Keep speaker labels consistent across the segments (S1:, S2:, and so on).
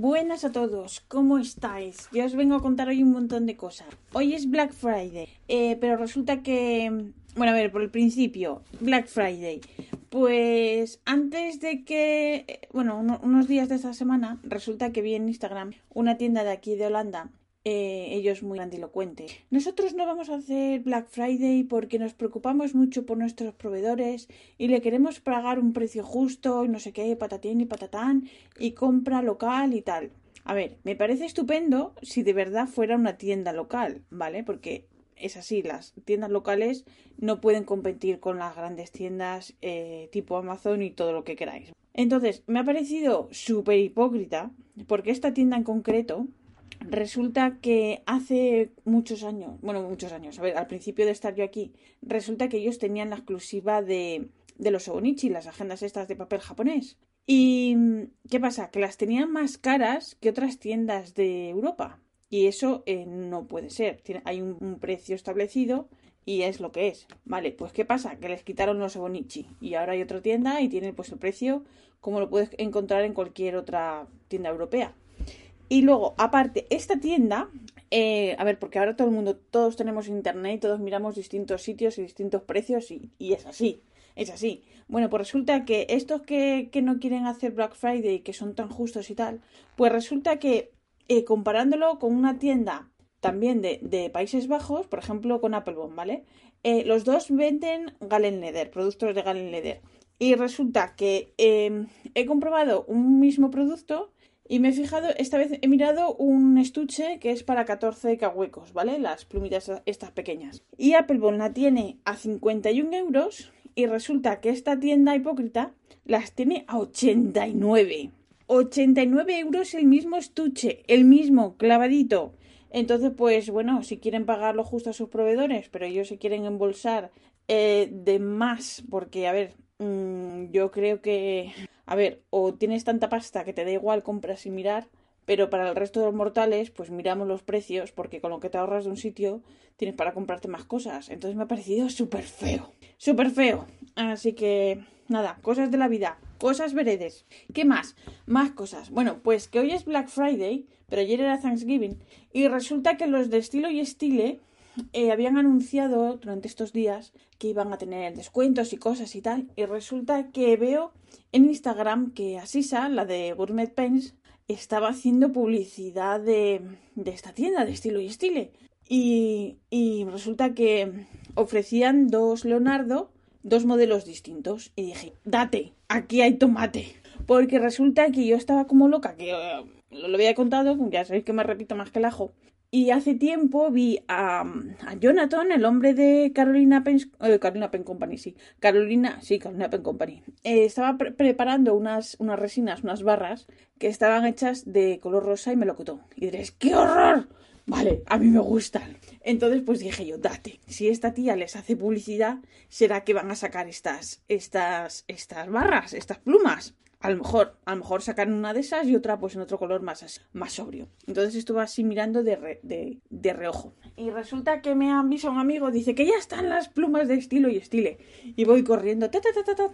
S1: buenas a todos, ¿cómo estáis? Yo os vengo a contar hoy un montón de cosas. Hoy es Black Friday, eh, pero resulta que... Bueno, a ver, por el principio, Black Friday. Pues antes de que... eh, Bueno, unos días de esta semana, resulta que vi en Instagram una tienda de aquí de Holanda eh, ellos muy grandilocuentes. Nosotros no vamos a hacer Black Friday porque nos preocupamos mucho por nuestros proveedores y le queremos pagar un precio justo y no sé qué, patatín y patatán y compra local y tal. A ver, me parece estupendo si de verdad fuera una tienda local, ¿vale? Porque es así, las tiendas locales no pueden competir con las grandes tiendas eh, tipo Amazon y todo lo que queráis. Entonces, me ha parecido súper hipócrita porque esta tienda en concreto Resulta que hace muchos años, bueno, muchos años, a ver, al principio de estar yo aquí, resulta que ellos tenían la exclusiva de, de los Obonichi, las agendas estas de papel japonés. ¿Y qué pasa? Que las tenían más caras que otras tiendas de Europa. Y eso eh, no puede ser. Tiene, hay un, precio establecido y es lo que es. Vale, pues ¿qué pasa? Que les quitaron los Obonichi y ahora hay otra tienda y tienen pues el precio como lo puedes encontrar en cualquier otra tienda europea. Y luego, aparte, esta tienda, eh, a ver, porque ahora todo el mundo, todos tenemos internet, todos miramos distintos sitios y distintos precios y, y es así, es así. Bueno, pues resulta que estos que, que, no quieren hacer Black Friday, que son tan justos y tal, pues resulta que eh, comparándolo con una tienda también de, de, Países Bajos, por ejemplo con Applebone, ¿vale? Eh, los dos venden Galen Leather, productos de Galen Leather. Y resulta que he comprobado un mismo producto y me he fijado, esta vez he mirado un estuche que es para 14 cahuecos, ¿vale? Las plumitas estas pequeñas. Y Applebone la tiene a 51 euros y resulta que esta tienda hipócrita las tiene a 89. 89 euros el mismo estuche, el mismo clavadito. Entonces, pues bueno, si quieren pagarlo justo a sus proveedores, pero ellos se quieren embolsar eh, de más, porque, a ver, mmm, yo creo que a ver, o tienes tanta pasta que te da igual comprar sin mirar, pero para el resto de los mortales, pues miramos los precios, porque con lo que te ahorras de un sitio tienes para comprarte más cosas. Entonces me ha parecido súper feo, súper feo. Así que, nada, cosas de la vida, cosas veredes. ¿Qué más? Más cosas. Bueno, pues que hoy es Black Friday, pero ayer era Thanksgiving, y resulta que los de estilo y estile eh, habían anunciado durante estos días que iban a tener descuentos y cosas y tal. Y resulta que veo en Instagram que Asisa, la de Gourmet Pens, estaba haciendo publicidad de, de esta tienda de estilo y estile. Y, y resulta que ofrecían dos Leonardo, dos modelos distintos. Y dije, date, aquí hay tomate. Porque resulta que yo estaba como loca, que uh, lo había contado, ya sabéis que me repito más que el ajo. Y hace tiempo vi a, a Jonathan, el hombre de Carolina Pen, eh, Carolina Pen Company, sí. Carolina, sí, Carolina Pen Company. Eh, estaba pre preparando unas, unas resinas, unas barras, que estaban hechas de color rosa y melocotón. Y diréis, ¡qué horror! Vale, a mí me gustan. Entonces, pues dije yo, date, si esta tía les hace publicidad, será que van a sacar estas, estas, estas barras, estas plumas. A lo mejor, a lo mejor sacan una de esas y otra pues en otro color más, más sobrio. Entonces estuve así mirando de, re, de, de, reojo. Y resulta que me avisa un amigo, dice que ya están las plumas de estilo y estile. Y voy corriendo, ta, ta, ta, ta, ta.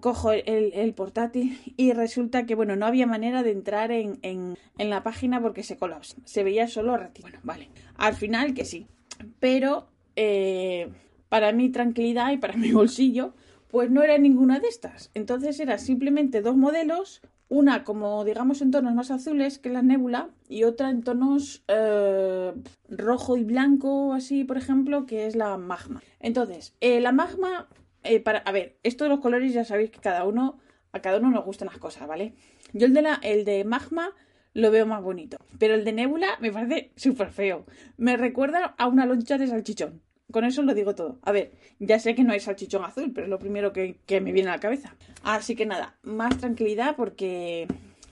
S1: cojo el, portátil y resulta que, bueno, no había manera de entrar en, en, en la página porque se colapsa. Se veía solo ratito. Bueno, vale. Al final que sí. Pero eh, para mi tranquilidad y para mi bolsillo pues no era ninguna de estas. Entonces era simplemente dos modelos, una como digamos en tonos más azules que la nébula y otra en tonos eh, rojo y blanco, así por ejemplo, que es la magma. Entonces, eh, la magma, eh, para, a ver, esto de los colores ya sabéis que cada uno, a cada uno nos gustan las cosas, ¿vale? Yo el de, la, el de magma lo veo más bonito, pero el de nébula me parece súper feo. Me recuerda a una loncha de salchichón. Con eso lo digo todo. A ver, ya sé que no hay salchichón azul, pero es lo primero que, que, me viene a la cabeza. Así que nada, más tranquilidad porque,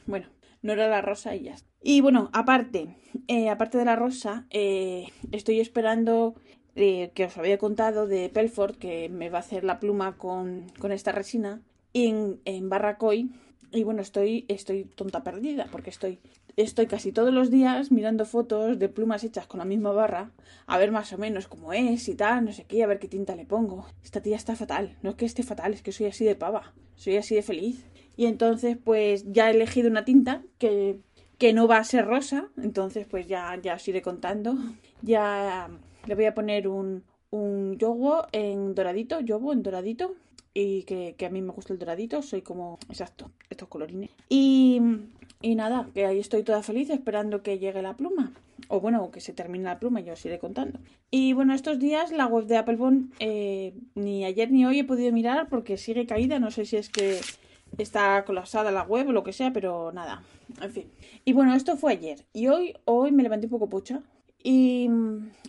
S1: bueno, no era la rosa y ya está. Y bueno, aparte, eh, aparte de la rosa, eh, estoy esperando eh, que os había contado de Pelford, que me va a hacer la pluma con, con esta resina en, en Barracoy. Y bueno, estoy, estoy tonta perdida, porque estoy, estoy casi todos los días mirando fotos de plumas hechas con la misma barra, a ver más o menos cómo es y tal, no sé qué, a ver qué tinta le pongo. Esta tía está fatal, no es que esté fatal, es que soy así de pava, soy así de feliz. Y entonces, pues ya he elegido una tinta que, que no va a ser rosa, entonces pues ya, ya os iré contando. Ya le voy a poner un, un yogo en doradito, yogo en doradito, y que, a mí me gusta el doradito, soy como, exacto, estos colorines. Y, y nada, que ahí estoy toda feliz esperando que llegue la pluma. O bueno, que se termine la pluma, yo os iré contando. Y bueno, estos días la web de Applebone eh, ni ayer ni hoy he podido mirar porque sigue caída, no sé si es que está colapsada la web o lo que sea, pero nada, en fin. Y bueno, esto fue ayer. Y hoy, hoy me levanté un poco pucha. Y,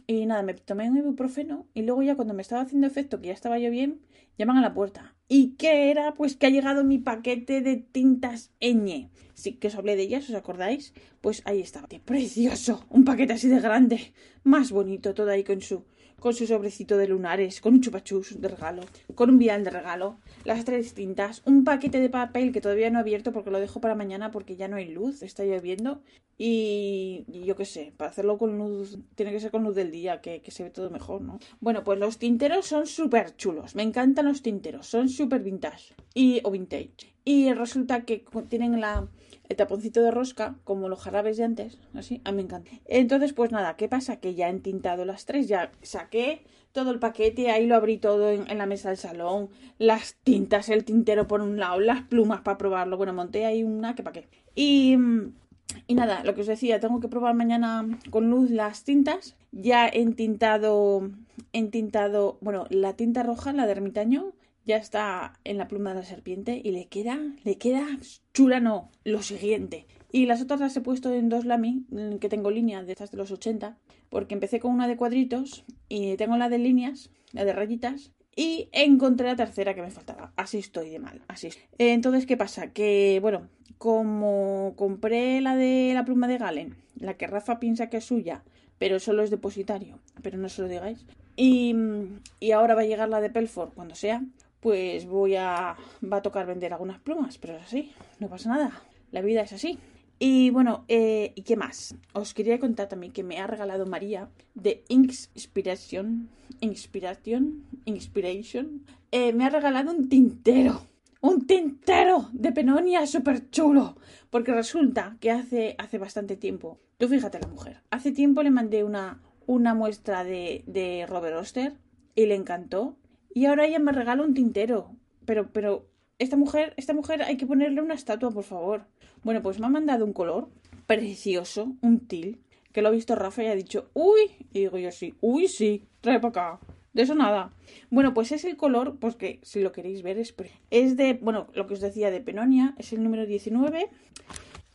S1: y nada, me tomé un ibuprofeno y luego ya cuando me estaba haciendo efecto, que ya estaba yo bien, llaman a la puerta. ¿Y qué era? Pues que ha llegado mi paquete de tintas ñ. Sí, que os hablé de ellas, ¿os acordáis? Pues ahí estaba. Precioso. Un paquete así de grande. Más bonito, todo ahí con su con su sobrecito de lunares, con un chupachus de regalo, con un vial de regalo, las tres tintas, un paquete de papel que todavía no he abierto porque lo dejo para mañana porque ya no hay luz, está lloviendo y, y yo qué sé, para hacerlo con luz, tiene que ser con luz del día, que, que se ve todo mejor, ¿no? Bueno, pues los tinteros son súper chulos, me encantan los tinteros, son súper vintage y, o vintage. Y resulta que tienen la, el taponcito de rosca, como los jarabes de antes, así, a mí me encanta. Entonces, pues nada, ¿qué pasa? Que ya he tintado las tres, ya saqué todo el paquete, ahí lo abrí todo en, la mesa del salón, las tintas, el tintero por un lado, las plumas para probarlo, bueno, monté ahí una que para qué. Y, y nada, lo que os decía, tengo que probar mañana con luz las tintas, ya he tintado, he tintado, bueno, la tinta roja, la de ermitaño, ya está en la pluma de la serpiente y le queda, le queda chula, no, lo siguiente. Y las otras las he puesto en dos lami, que tengo líneas de estas de los 80, porque empecé con una de cuadritos y tengo la de líneas, la de rayitas, y encontré la tercera que me faltaba. Así estoy de mal, así. Entonces, ¿qué pasa? Que, bueno, como compré la de la pluma de Galen, la que Rafa piensa que es suya, pero solo es depositario, pero no se lo digáis. Y, y ahora va a llegar la de Pelford cuando sea, pues voy a va a tocar vender algunas plumas, pero es así, no pasa nada, la vida es así. Y bueno, eh, ¿y qué más? Os quería contar también que me ha regalado María de Inspiration, Inspiration, Inspiration, eh, me ha regalado un tintero, un tintero de Penonia súper chulo, porque resulta que hace, hace bastante tiempo, tú fíjate la mujer, hace tiempo le mandé una, una muestra de, de Robert Oster y le encantó y ahora ella me regala un tintero. Pero, pero, esta mujer, esta mujer hay que ponerle una estatua, por favor. Bueno, pues me ha mandado un color precioso, un til, que lo ha visto Rafa y ha dicho, uy, y digo yo sí, uy, sí, trae para acá. De eso nada. Bueno, pues es el color, pues que si lo queréis ver es, de, bueno, lo que os decía de Penonia, es el número 19.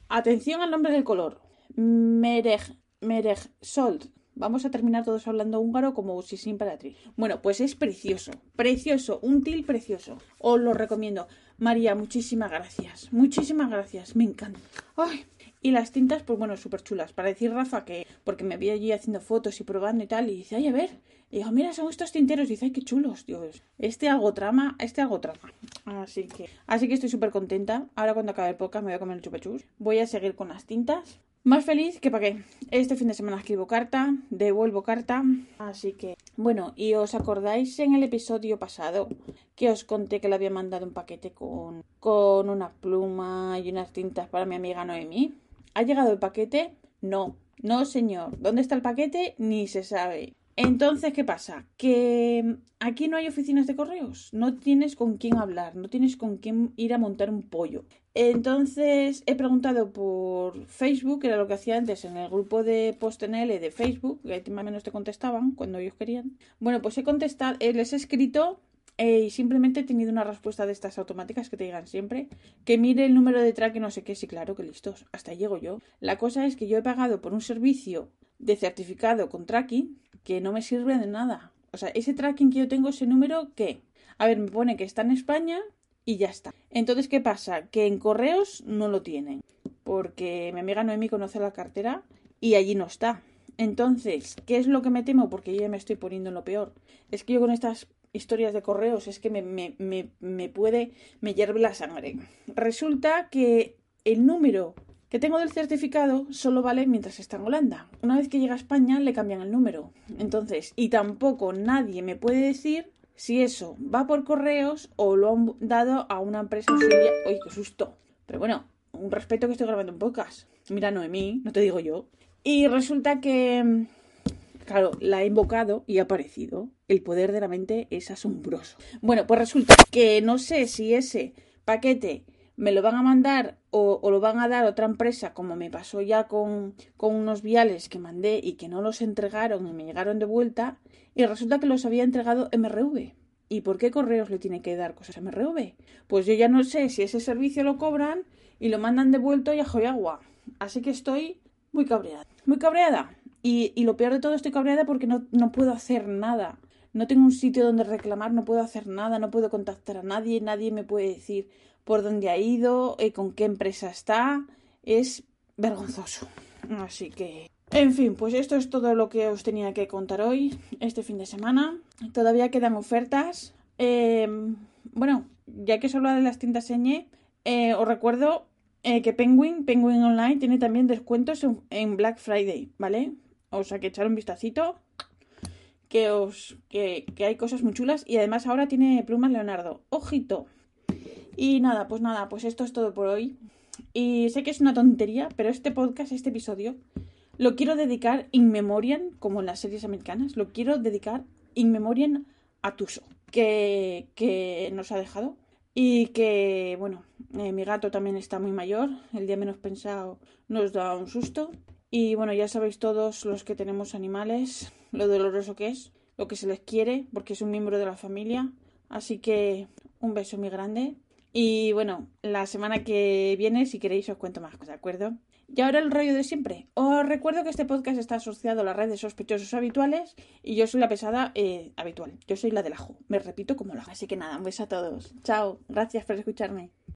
S1: Atención al nombre del color. Mereg, Mereg Sold Vamos a terminar todos hablando húngaro como si sin imperatriz. Bueno, pues es precioso, precioso, un til precioso. Os lo recomiendo. María, muchísimas gracias. Muchísimas gracias, me encanta. Ay, y las tintas, pues bueno, súper chulas. Para decir Rafa que, porque me vi allí haciendo fotos y probando y tal, y dice, ay, a ver. Y digo, mira, son estos tinteros. Y dice, ay, qué chulos, Dios. Este algo trama, este algo trama. Así que, así que estoy súper contenta. Ahora cuando acabe el podcast me voy a comer el chupachus. Voy a seguir con las tintas. Más feliz que para qué. Este fin de semana escribo carta, devuelvo carta. Así que, bueno, y os acordáis en el episodio pasado que os conté que le había mandado un paquete con, con una pluma y unas tintas para mi amiga Noemí. ¿Ha llegado el paquete? No, no señor. ¿Dónde está el paquete? Ni se sabe. Entonces, ¿qué pasa? Que aquí no hay oficinas de correos, no tienes con quién hablar, no tienes con quién ir a montar un pollo. Entonces he preguntado por Facebook, que era lo que hacía antes en el grupo de PostNL de Facebook, que más o menos te contestaban cuando ellos querían. Bueno, pues he contestado, eh, les he escrito eh, y simplemente he tenido una respuesta de estas automáticas que te digan siempre que mire el número de track y no sé qué, sí, claro que listos, hasta ahí llego yo. La cosa es que yo he pagado por un servicio de certificado con tracking que no me sirve de nada. O sea, ese tracking que yo tengo, ese número, ¿qué? A ver, me pone que está en España y ya está. Entonces, ¿qué pasa? Que en correos no lo tienen. porque mi amiga Noemi conoce la cartera y allí no está. Entonces, ¿qué es lo que me temo? Porque yo ya me estoy poniendo en lo peor. Es que yo con estas historias de correos es que me, me, me, me puede, me hierve la sangre. Resulta que el número que tengo del certificado solo vale mientras está en Holanda. Una vez que llega a España le cambian el número. Entonces, y tampoco nadie me puede decir si eso va por correos o lo han dado a una empresa auxiliar. ¡Uy, qué susto! Pero bueno, un respeto que estoy grabando un podcast. Mira, Noemí, no te digo yo. Y resulta que, claro, la he invocado y ha aparecido. El poder de la mente es asombroso. Bueno, pues resulta que no sé si ese paquete me lo van a mandar o, lo van a dar otra empresa, como me pasó ya con, con unos viales que mandé y que no los entregaron y me llegaron de vuelta, y resulta que los había entregado MRV. ¿Y por qué correos le tiene que dar cosas a MRV? Pues yo ya no sé si ese servicio lo cobran y lo mandan de vuelto y a agua. Así que estoy muy cabreada. Muy cabreada. Y, y, lo peor de todo, estoy cabreada porque no, no puedo hacer nada. No tengo un sitio donde reclamar, no puedo hacer nada, no puedo contactar a nadie, nadie me puede decir, por dónde ha ido, eh, con qué empresa está. Es vergonzoso. Así que... En fin, pues esto es todo lo que os tenía que contar hoy, este fin de semana. Todavía quedan ofertas. Em, bueno, ya que os habla de las tiendas Señe, eh, os recuerdo eh, que Penguin, Penguin Online, tiene también descuentos en, Black Friday, ¿vale? O sea que echar un vistacito. Que os. Que, que hay cosas muy chulas. Y además ahora tiene plumas Leonardo. Ojito. Y nada, pues nada, pues esto es todo por hoy. Y sé que es una tontería, pero este podcast, este episodio, lo quiero dedicar in memoriam, como en las series americanas, lo quiero dedicar in memoriam a Tuso, que, que nos ha dejado. Y que, bueno, eh, mi gato también está muy mayor, el día menos pensado nos da un susto. Y bueno, ya sabéis todos los que tenemos animales, lo doloroso que es, lo que se les quiere, porque es un miembro de la familia. Así que un beso muy grande y bueno, la semana que viene, si queréis, os cuento más, ¿de acuerdo? Y ahora el rollo de siempre. Os recuerdo que este podcast está asociado a la red de sospechosos habituales y yo soy la pesada eh, habitual. Yo soy la del ajo. Me repito como hago. Así que nada, un beso a todos. Chao. Gracias por escucharme.